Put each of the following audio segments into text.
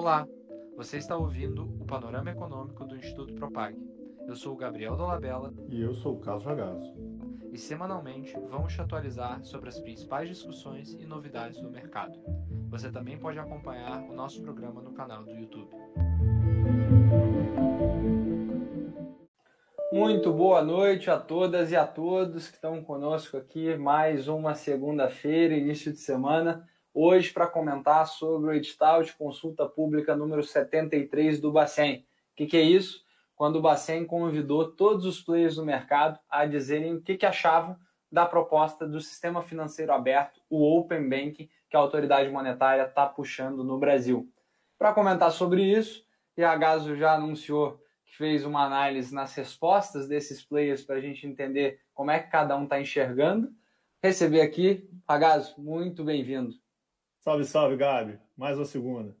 Olá, você está ouvindo o Panorama Econômico do Instituto Propag. Eu sou o Gabriel Dolabella. E eu sou o Carlos Ragazzo. E semanalmente vamos te atualizar sobre as principais discussões e novidades do mercado. Você também pode acompanhar o nosso programa no canal do YouTube. Muito boa noite a todas e a todos que estão conosco aqui. Mais uma segunda-feira, início de semana. Hoje, para comentar sobre o edital de consulta pública número 73 do Bacen. O que, que, é isso? Quando o Bacen convidou todos os players do mercado a dizerem o que, que achavam da proposta do sistema financeiro aberto, o Open Banking, que a autoridade monetária está puxando no Brasil. Para comentar sobre isso, e a Gaso já anunciou que fez uma análise nas respostas desses players para a gente entender como é que cada um está enxergando. Receber aqui, Ragazzo, muito bem-vindo. Salve, salve, Gabi. Mais uma segunda.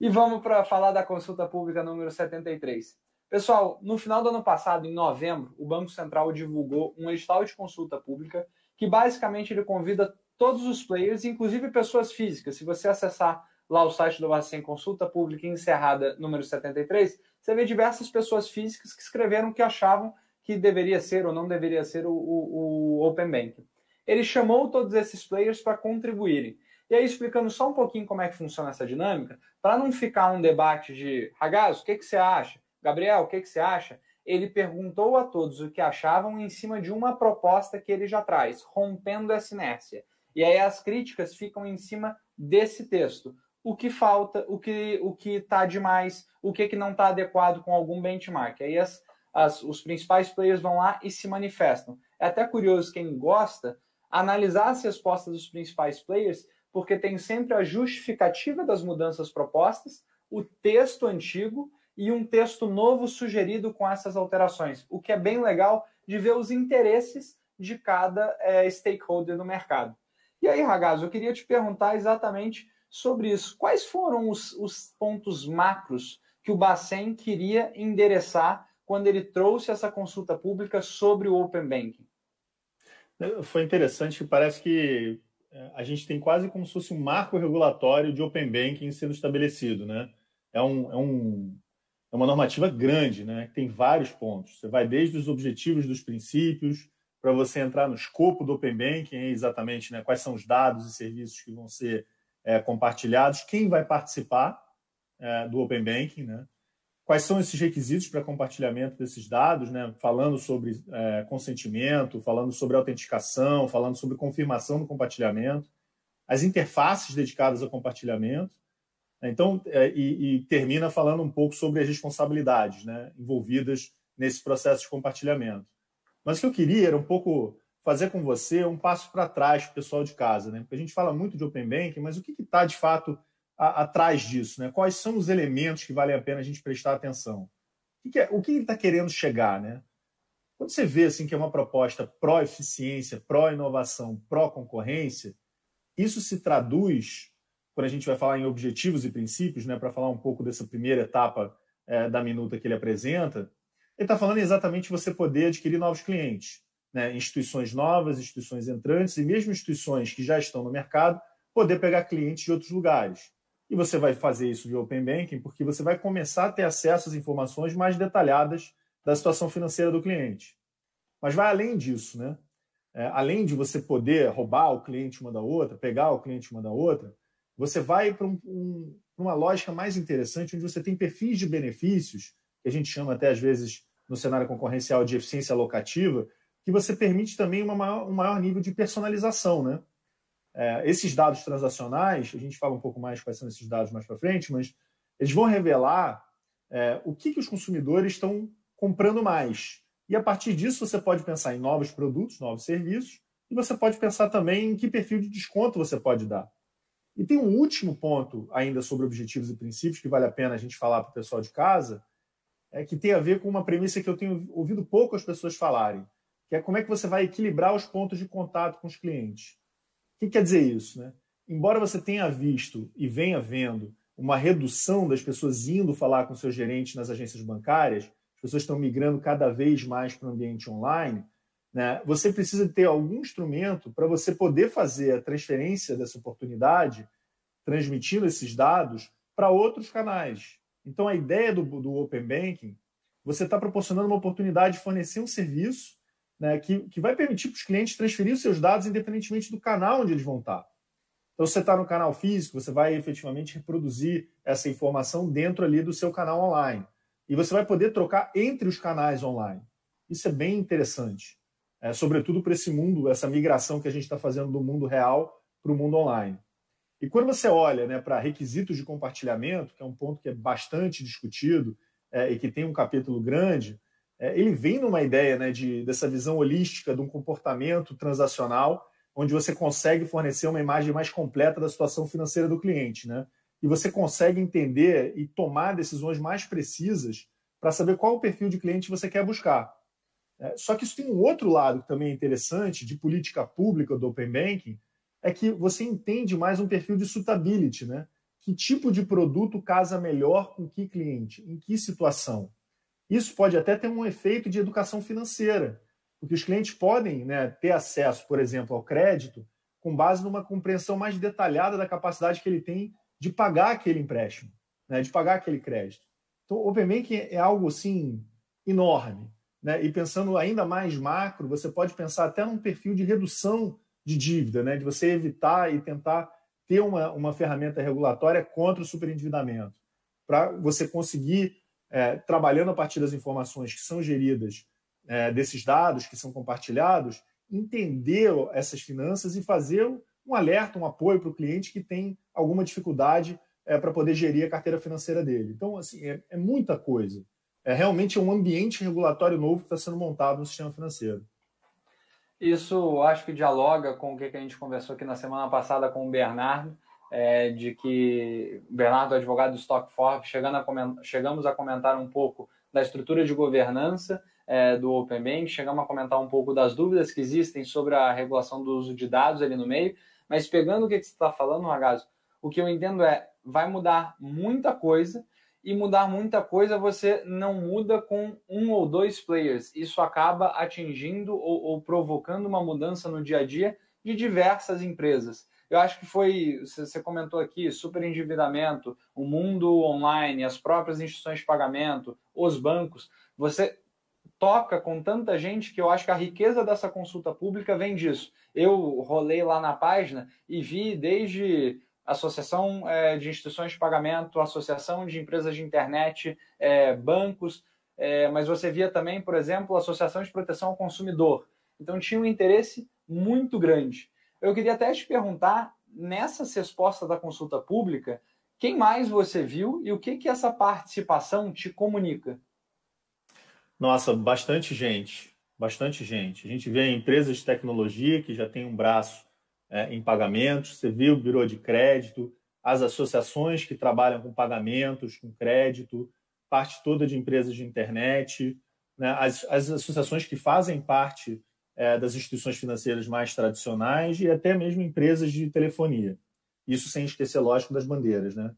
E vamos para falar da consulta pública número 73. Pessoal, no final do ano passado, em novembro, o Banco Central divulgou um edital de consulta pública que basicamente ele convida todos os players, inclusive pessoas físicas. Se você acessar lá o site do Bacen Consulta Pública Encerrada número 73, você vê diversas pessoas físicas que escreveram que achavam que deveria ser ou não deveria ser o, o, o Open Bank. Ele chamou todos esses players para contribuírem. E aí, explicando só um pouquinho como é que funciona essa dinâmica, para não ficar um debate de Ragazzo, o que, que você acha? Gabriel, o que, que você acha? Ele perguntou a todos o que achavam em cima de uma proposta que ele já traz, rompendo essa inércia. E aí as críticas ficam em cima desse texto o que falta, o que o que está demais, o que, que não está adequado com algum benchmark. Aí as, as, os principais players vão lá e se manifestam. É até curioso quem gosta analisar as respostas dos principais players, porque tem sempre a justificativa das mudanças propostas, o texto antigo e um texto novo sugerido com essas alterações, o que é bem legal de ver os interesses de cada é, stakeholder no mercado. E aí, Ragazzo, eu queria te perguntar exatamente sobre isso. Quais foram os, os pontos macros que o Bacen queria endereçar quando ele trouxe essa consulta pública sobre o Open Banking? Foi interessante parece que a gente tem quase como se fosse um marco regulatório de Open Banking sendo estabelecido, né? É, um, é, um, é uma normativa grande, né? Tem vários pontos. Você vai desde os objetivos dos princípios, para você entrar no escopo do Open Banking, exatamente né, quais são os dados e serviços que vão ser é, compartilhados, quem vai participar é, do Open Banking, né? Quais são esses requisitos para compartilhamento desses dados, né? falando sobre é, consentimento, falando sobre autenticação, falando sobre confirmação do compartilhamento, as interfaces dedicadas ao compartilhamento, né? então, é, e, e, termina falando um pouco sobre as responsabilidades né? envolvidas nesse processo de compartilhamento. Mas o que eu queria era um pouco fazer com você um passo para trás para o pessoal de casa, né? Porque a gente fala muito de Open Banking, mas o que está de fato a, atrás disso, né? Quais são os elementos que valem a pena a gente prestar atenção? O que, é, o que ele está querendo chegar, né? Quando você vê assim que é uma proposta pró-eficiência, pró-inovação, pró-concorrência, isso se traduz, quando a gente vai falar em objetivos e princípios, né, para falar um pouco dessa primeira etapa é, da minuta que ele apresenta, ele está falando exatamente você poder adquirir novos clientes né, instituições novas, instituições entrantes e mesmo instituições que já estão no mercado, poder pegar clientes de outros lugares. E você vai fazer isso via Open Banking porque você vai começar a ter acesso às informações mais detalhadas da situação financeira do cliente. Mas vai além disso, né? É, além de você poder roubar o cliente uma da outra, pegar o cliente uma da outra, você vai para um, um, uma lógica mais interessante, onde você tem perfis de benefícios, que a gente chama até às vezes no cenário concorrencial de eficiência alocativa, que você permite também uma maior, um maior nível de personalização. Né? É, esses dados transacionais, a gente fala um pouco mais quais são esses dados mais para frente, mas eles vão revelar é, o que, que os consumidores estão comprando mais. E a partir disso você pode pensar em novos produtos, novos serviços, e você pode pensar também em que perfil de desconto você pode dar. E tem um último ponto ainda sobre objetivos e princípios que vale a pena a gente falar para o pessoal de casa, é que tem a ver com uma premissa que eu tenho ouvido pouco as pessoas falarem, que é como é que você vai equilibrar os pontos de contato com os clientes. O que quer dizer isso? Né? Embora você tenha visto e venha vendo uma redução das pessoas indo falar com seus gerentes nas agências bancárias, as pessoas estão migrando cada vez mais para o ambiente online, né? você precisa ter algum instrumento para você poder fazer a transferência dessa oportunidade, transmitindo esses dados para outros canais. Então, a ideia do, do Open Banking, você está proporcionando uma oportunidade de fornecer um serviço né, que, que vai permitir para os clientes transferir os seus dados independentemente do canal onde eles vão estar. Então, se você está no canal físico, você vai efetivamente reproduzir essa informação dentro ali do seu canal online. E você vai poder trocar entre os canais online. Isso é bem interessante. É, sobretudo para esse mundo, essa migração que a gente está fazendo do mundo real para o mundo online. E quando você olha né, para requisitos de compartilhamento, que é um ponto que é bastante discutido é, e que tem um capítulo grande, ele vem numa ideia né, de, dessa visão holística de um comportamento transacional, onde você consegue fornecer uma imagem mais completa da situação financeira do cliente. Né? E você consegue entender e tomar decisões mais precisas para saber qual o perfil de cliente você quer buscar. É, só que isso tem um outro lado que também é interessante, de política pública do Open Banking, é que você entende mais um perfil de suitability, né? Que tipo de produto casa melhor com que cliente, em que situação. Isso pode até ter um efeito de educação financeira, porque os clientes podem né, ter acesso, por exemplo, ao crédito com base numa compreensão mais detalhada da capacidade que ele tem de pagar aquele empréstimo, né, de pagar aquele crédito. Então, o Open Banking é algo assim enorme. Né? E pensando ainda mais macro, você pode pensar até num perfil de redução de dívida, né? de você evitar e tentar ter uma, uma ferramenta regulatória contra o superendividamento, para você conseguir, é, trabalhando a partir das informações que são geridas é, desses dados que são compartilhados, entender essas finanças e fazer um alerta, um apoio para o cliente que tem alguma dificuldade é, para poder gerir a carteira financeira dele. Então, assim, é, é muita coisa. É realmente um ambiente regulatório novo que está sendo montado no sistema financeiro. Isso acho que dialoga com o que a gente conversou aqui na semana passada com o Bernardo, é, de que Bernardo, advogado do Stock Forbes, a chegamos a comentar um pouco da estrutura de governança é, do Open Bank, chegamos a comentar um pouco das dúvidas que existem sobre a regulação do uso de dados ali no meio, mas pegando o que, que você está falando, Ragazzo, o que eu entendo é, vai mudar muita coisa, e mudar muita coisa você não muda com um ou dois players. Isso acaba atingindo ou, ou, provocando uma mudança no dia a dia de diversas empresas. Eu acho que foi, você comentou aqui, super endividamento, o mundo online, as próprias instituições de pagamento, os bancos. Você toca com tanta gente que eu acho que a riqueza dessa consulta pública vem disso. Eu rolei lá na página e vi desde associação é, de instituições de pagamento, associação de empresas de internet, é, bancos, é, mas você via também, por exemplo, associação de proteção ao consumidor. Então tinha um interesse muito grande. Eu queria até te perguntar, nessa resposta da consulta pública, quem mais você viu e o que, que essa participação te comunica? Nossa, bastante gente, bastante gente. A gente vê empresas de tecnologia que já tem um braço é, em pagamentos, você viu o Bureau de Crédito, as associações que trabalham com pagamentos, com crédito, parte toda de empresas de internet, né, as, as associações que fazem parte é, das instituições financeiras mais tradicionais e até mesmo empresas de telefonia. Isso sem esquecer, lógico, das bandeiras. Né?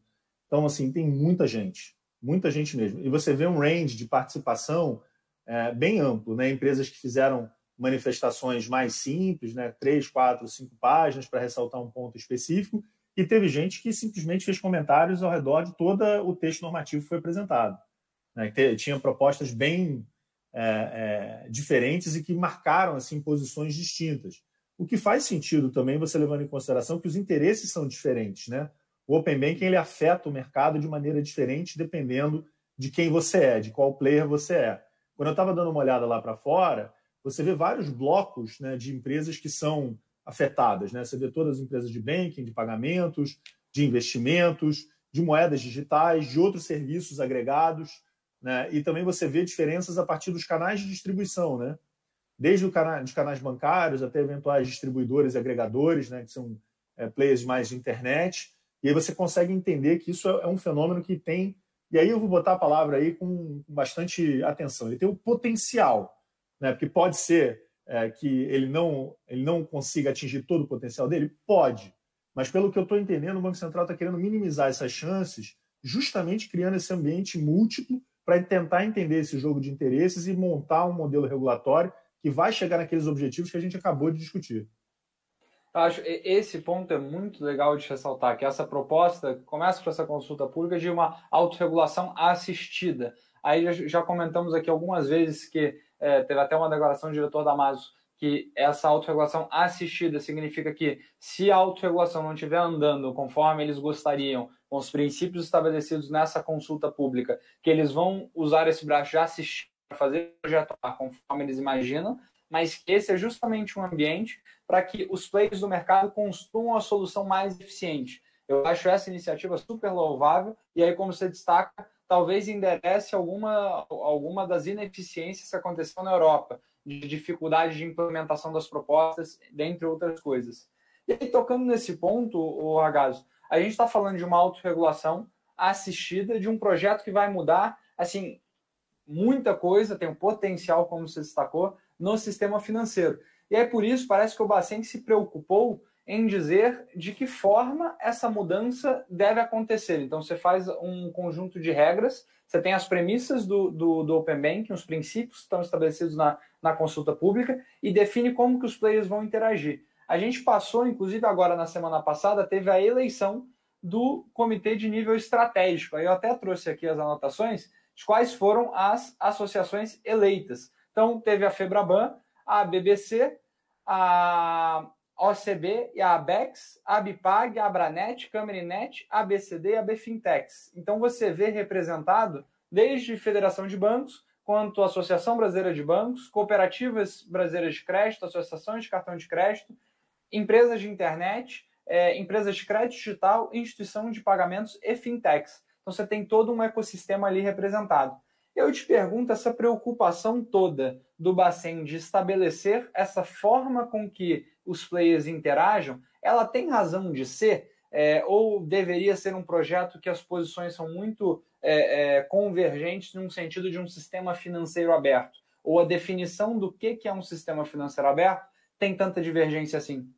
Então, assim, tem muita gente, muita gente mesmo. E você vê um range de participação é, bem amplo, né? empresas que fizeram manifestações mais simples, né? três, quatro, cinco páginas para ressaltar um ponto específico, e teve gente que simplesmente fez comentários ao redor de todo o texto normativo que foi apresentado. Né? Tinha propostas bem é, é, diferentes e que marcaram assim posições distintas. O que faz sentido também você levando em consideração que os interesses são diferentes, né? O Open Banking ele afeta o mercado de maneira diferente dependendo de quem você é, de qual player você é. Quando eu estava dando uma olhada lá para fora, você vê vários blocos né, de empresas que são afetadas. Né? Você vê todas as empresas de banking, de pagamentos, de investimentos, de moedas digitais, de outros serviços agregados. Né? E também você vê diferenças a partir dos canais de distribuição, né? desde os canais bancários até eventuais distribuidores e agregadores, né? que são é, players mais de internet. E aí você consegue entender que isso é um fenômeno que tem. E aí eu vou botar a palavra aí com bastante atenção. Ele tem o potencial né? Porque pode ser é, que ele não, ele não consiga atingir todo o potencial dele? Pode. Mas pelo que eu estou entendendo, o Banco Central está querendo minimizar essas chances, justamente criando esse ambiente múltiplo para tentar entender esse jogo de interesses e montar um modelo regulatório que vai chegar naqueles objetivos que a gente acabou de discutir. Eu acho esse ponto é muito legal de ressaltar, que essa proposta começa com essa consulta pública de uma autorregulação assistida. Aí já comentamos aqui algumas vezes que é, teve até uma declaração do diretor da Maso que essa autorregulação assistida significa que se a autorregulação não estiver andando conforme eles gostariam, com os princípios estabelecidos nessa consulta pública, que eles vão usar esse braço de assistir para fazer projeto conforme eles imaginam, mas que esse é justamente um ambiente para que os players do mercado construam a solução mais eficiente. Eu acho essa iniciativa super louvável e aí, como você destaca, talvez enderece alguma, alguma das ineficiências que aconteceu na Europa de dificuldade de implementação das propostas, dentre outras coisas. E aí, tocando nesse ponto, o Ragazzo, a gente está falando de uma autorregulação assistida, de um projeto que vai mudar, assim, muita coisa, tem um potencial, como você destacou, no sistema financeiro. E é por isso, parece que o Bacen se preocupou em dizer de que forma essa mudança deve acontecer. Então, você faz um conjunto de regras, você tem as premissas do, do, do Open Banking, os princípios que estão estabelecidos na, na consulta pública e define como que os players vão interagir. A gente passou, inclusive agora na semana passada, teve a eleição do comitê de nível estratégico. Aí eu até trouxe aqui as anotações de quais foram as associações eleitas. Então, teve a Febraban, a BBC, a OCB e a ABEX, a Bipag, a Abranet, Camerinet, a BCD e a Bfintex. Então, você vê representado desde Federação de Bancos, quanto Associação Brasileira de Bancos, Cooperativas Brasileiras de Crédito, Associações de Cartão de Crédito, empresas de internet, é, empresas de crédito digital, instituição de pagamentos e fintechs. Então você tem todo um ecossistema ali representado. Eu te pergunto essa preocupação toda do Bacen de estabelecer essa forma com que os players interajam, ela tem razão de ser? É, ou deveria ser um projeto que as posições são muito é, é, convergentes num sentido de um sistema financeiro aberto? Ou a definição do que, que é um sistema financeiro aberto tem tanta divergência assim?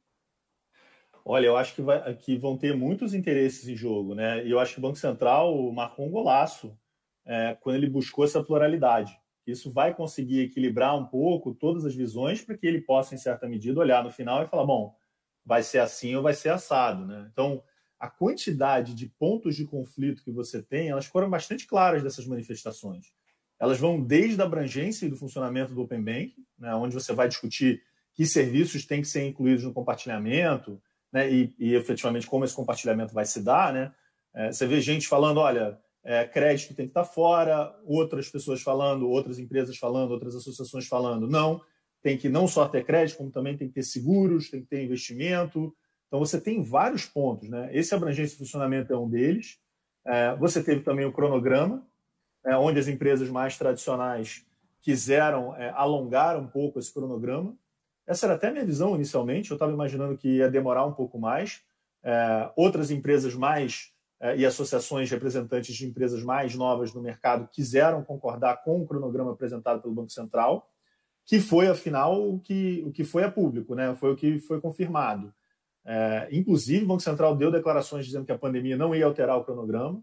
Olha, eu acho que, vai, que vão ter muitos interesses em jogo, né? E eu acho que o Banco Central marcou um golaço é, quando ele buscou essa pluralidade. Isso vai conseguir equilibrar um pouco todas as visões para que ele possa, em certa medida, olhar no final e falar: bom, vai ser assim ou vai ser assado, né? Então, a quantidade de pontos de conflito que você tem, elas foram bastante claras dessas manifestações. Elas vão desde a abrangência do funcionamento do Open Bank, né, onde você vai discutir que serviços têm que ser incluídos no compartilhamento, né, e, e efetivamente como esse compartilhamento vai se dar. Né? É, você vê gente falando, olha, é, crédito tem que estar fora, outras pessoas falando, outras empresas falando, outras associações falando, não, tem que não só ter crédito, como também tem que ter seguros, tem que ter investimento, então, você tem vários pontos. Né? Esse abrangência funcionamento é um deles. É, você teve também o cronograma, é, onde as empresas mais tradicionais quiseram é, alongar um pouco esse cronograma. Essa era até a minha visão inicialmente, eu estava imaginando que ia demorar um pouco mais. É, outras empresas mais é, e associações representantes de empresas mais novas no mercado quiseram concordar com o cronograma apresentado pelo Banco Central, que foi, afinal, o que, o que foi a público, né? foi o que foi confirmado. É, inclusive, o Banco Central deu declarações dizendo que a pandemia não ia alterar o cronograma.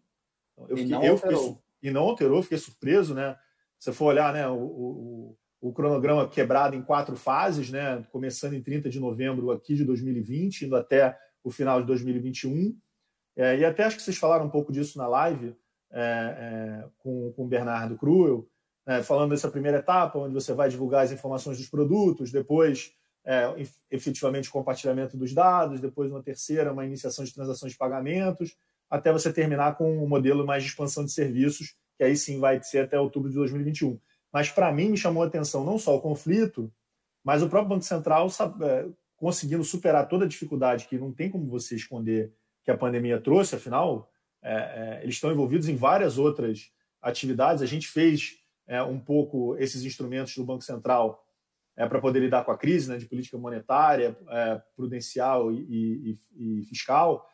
Então, eu fiquei, e, não eu fiquei, e não alterou, fiquei surpreso, né? Se for olhar né, o, o, o, cronograma quebrado em quatro fases, né, começando em 30 de novembro aqui de 2020, indo até o final de 2021. É, e até acho que vocês falaram um pouco disso na live é, é com, com o Bernardo Cruel, né, falando dessa primeira etapa, onde você vai divulgar as informações dos produtos, depois é, efetivamente compartilhamento dos dados, depois uma terceira, uma iniciação de transações de pagamentos, até você terminar com um modelo mais de expansão de serviços, que aí sim vai ser até outubro de 2021. Mas para mim me chamou a atenção não só o conflito, mas o próprio Banco Central é, conseguindo superar toda a dificuldade que não tem como você esconder que a pandemia trouxe, afinal, é, é, eles estão envolvidos em várias outras atividades. A gente fez é, um pouco esses instrumentos do Banco Central é, para poder lidar com a crise né, de política monetária, é, prudencial e, e, e fiscal.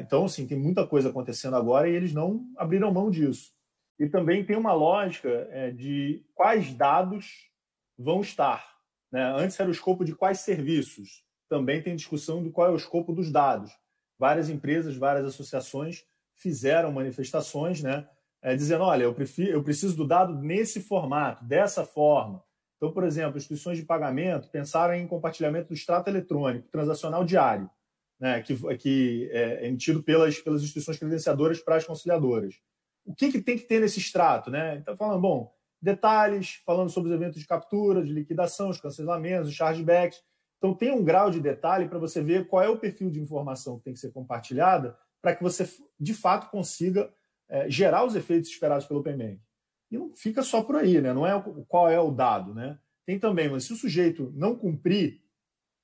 Então, assim, tem muita coisa acontecendo agora e eles não abriram mão disso. E também tem uma lógica é, de quais dados vão estar. Né? Antes era o escopo de quais serviços. Também tem discussão de qual é o escopo dos dados. Várias empresas, várias associações fizeram manifestações, né, é, dizendo: olha, eu, prefiro, eu preciso do dado nesse formato, dessa forma. Então, por exemplo, instituições de pagamento pensaram em compartilhamento do extrato eletrônico transacional diário, né, que, que é emitido pelas, pelas instituições credenciadoras para as conciliadoras. O que, que tem que ter nesse extrato? Né? Então, falando, bom, detalhes, falando sobre os eventos de captura, de liquidação, os cancelamentos, os chargebacks. Então, tem um grau de detalhe para você ver qual é o perfil de informação que tem que ser compartilhada para que você, de fato, consiga é, gerar os efeitos esperados pelo Open Bank. E não fica só por aí, né? não é qual é o dado. Né? Tem também, mas se o sujeito não cumprir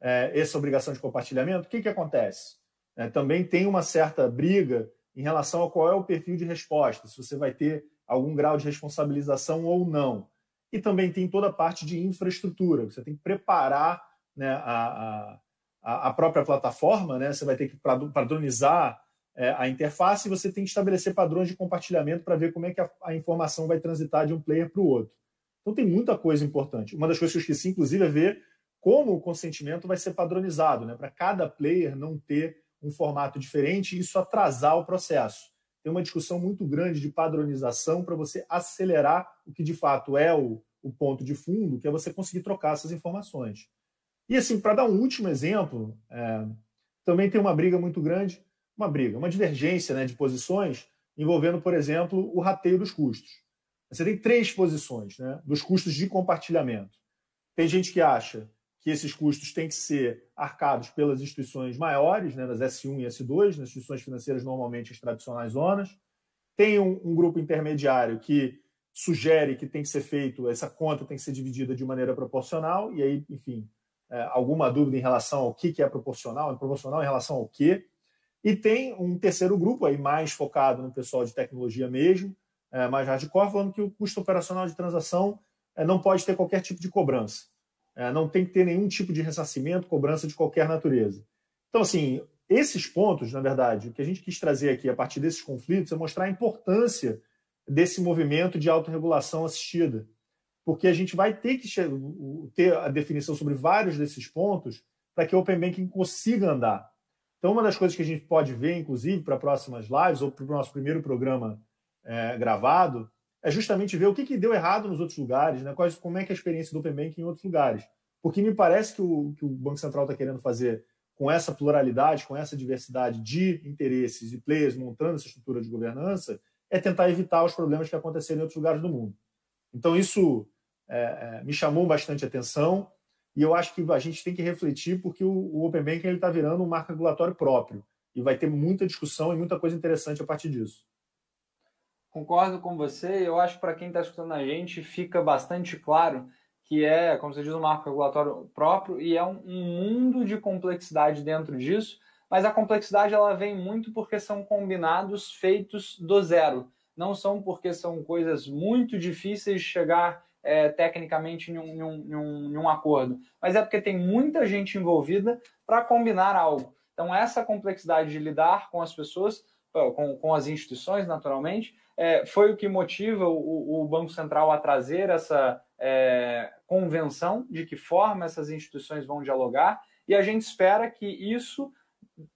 é, essa obrigação de compartilhamento, o que, que acontece? É, também tem uma certa briga em relação a qual é o perfil de resposta, se você vai ter algum grau de responsabilização ou não. E também tem toda a parte de infraestrutura, você tem que preparar né, a, a, a própria plataforma, né? você vai ter que padronizar é, a interface e você tem que estabelecer padrões de compartilhamento para ver como é que a, a informação vai transitar de um player para o outro. Então tem muita coisa importante. Uma das coisas que eu esqueci, inclusive, é ver como o consentimento vai ser padronizado, né? para cada player não ter um formato diferente e isso atrasar o processo. Tem uma discussão muito grande de padronização para você acelerar o que de fato é o, o ponto de fundo, que é você conseguir trocar essas informações. E assim, para dar um último exemplo, é, também tem uma briga muito grande, uma briga, uma divergência né, de posições envolvendo, por exemplo, o rateio dos custos. Você tem três posições né, dos custos de compartilhamento. Tem gente que acha que esses custos têm que ser arcados pelas instituições maiores, né, das S1 e S2, nas instituições financeiras normalmente as tradicionais zonas. Tem um, um, grupo intermediário que sugere que tem que ser feito, essa conta tem que ser dividida de maneira proporcional, e aí, enfim, é, alguma dúvida em relação ao que, que é proporcional, é proporcional em relação ao quê. E tem um terceiro grupo aí mais focado no pessoal de tecnologia mesmo, é, mais hardcore, falando que o custo operacional de transação é, não pode ter qualquer tipo de cobrança. É, não tem que ter nenhum tipo de ressarcimento, cobrança de qualquer natureza. Então, assim, esses pontos, na verdade, o que a gente quis trazer aqui a partir desses conflitos é mostrar a importância desse movimento de autorregulação assistida. Porque a gente vai ter que ter a definição sobre vários desses pontos para que o Open Banking consiga andar. Então, uma das coisas que a gente pode ver, inclusive, para próximas lives ou para o nosso primeiro programa é, gravado, é justamente ver o que, que deu errado nos outros lugares, né? Quais, como é que é a experiência do Open Banking em outros lugares. Porque me parece que o, que o Banco Central está querendo fazer com essa pluralidade, com essa diversidade de interesses e players montando essa estrutura de governança, é tentar evitar os problemas que aconteceram em outros lugares do mundo. Então, isso é, é, me chamou bastante atenção e eu acho que a gente tem que refletir porque o, o Open Banking está virando um marco regulatório próprio e vai ter muita discussão e muita coisa interessante a partir disso. Concordo com você. Eu acho que para quem está escutando a gente fica bastante claro que é, como você diz, um marco regulatório próprio e é um, um mundo de complexidade dentro disso. Mas a complexidade ela vem muito porque são combinados feitos do zero. Não são porque são coisas muito difíceis de chegar é, tecnicamente em um, em, um, em um, acordo, mas é porque tem muita gente envolvida para combinar algo. Então, essa complexidade de lidar com as pessoas, com, com as instituições, naturalmente, é, foi o que motiva o, o, Banco Central a trazer essa é, convenção de que forma essas instituições vão dialogar, e a gente espera que isso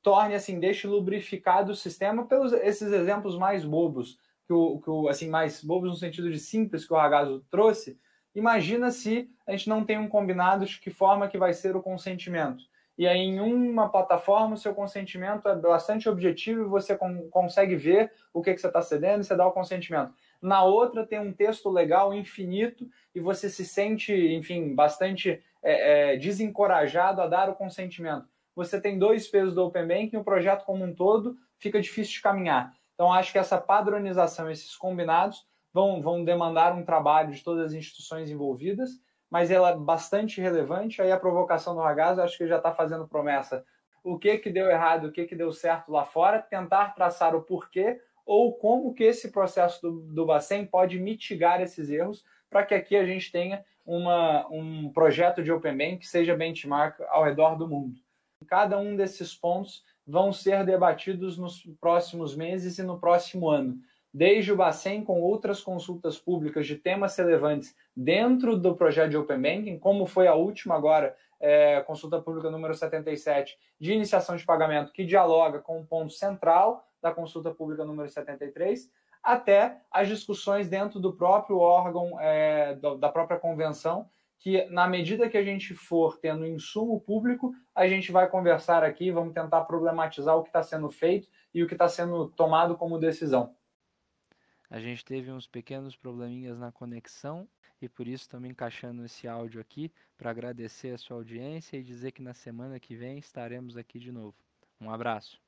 torne, assim, deixe lubrificado o sistema pelos esses exemplos mais bobos, que o, que o assim, mais bobos no sentido de simples que o Ragazo trouxe. Imagina se a gente não tem um combinado de que forma que vai ser o consentimento e aí em uma plataforma o seu consentimento é bastante objetivo e você consegue ver o que, que você está cedendo e você dá o consentimento. Na outra tem um texto legal infinito e você se sente, enfim, bastante é, é, desencorajado a dar o consentimento. Você tem dois pesos do Open Banking e o projeto como um todo fica difícil de caminhar. Então acho que essa padronização, esses combinados, vão, vão demandar um trabalho de todas as instituições envolvidas mas ela é bastante relevante. Aí a provocação do Ragazzo, acho que já está fazendo promessa. O que que deu errado, o que que deu certo lá fora, tentar traçar o porquê ou como que esse processo do, do Bacen pode mitigar esses erros para que aqui a gente tenha uma, um projeto de Open Bank que seja benchmark ao redor do mundo. Cada um desses pontos vão ser debatidos nos próximos meses e no próximo ano desde o Bacen com outras consultas públicas de temas relevantes dentro do projeto de Open Banking, como foi a última agora, é, consulta pública número 77, de iniciação de pagamento, que dialoga com o ponto central da consulta pública número 73, até as discussões dentro do próprio órgão, é, da própria convenção, que na medida que a gente for tendo insumo público, a gente vai conversar aqui, vamos tentar problematizar o que está sendo feito e o que está sendo tomado como decisão. A gente teve uns pequenos probleminhas na conexão e por isso estamos encaixando esse áudio aqui para agradecer a sua audiência e dizer que na semana que vem estaremos aqui de novo. Um abraço.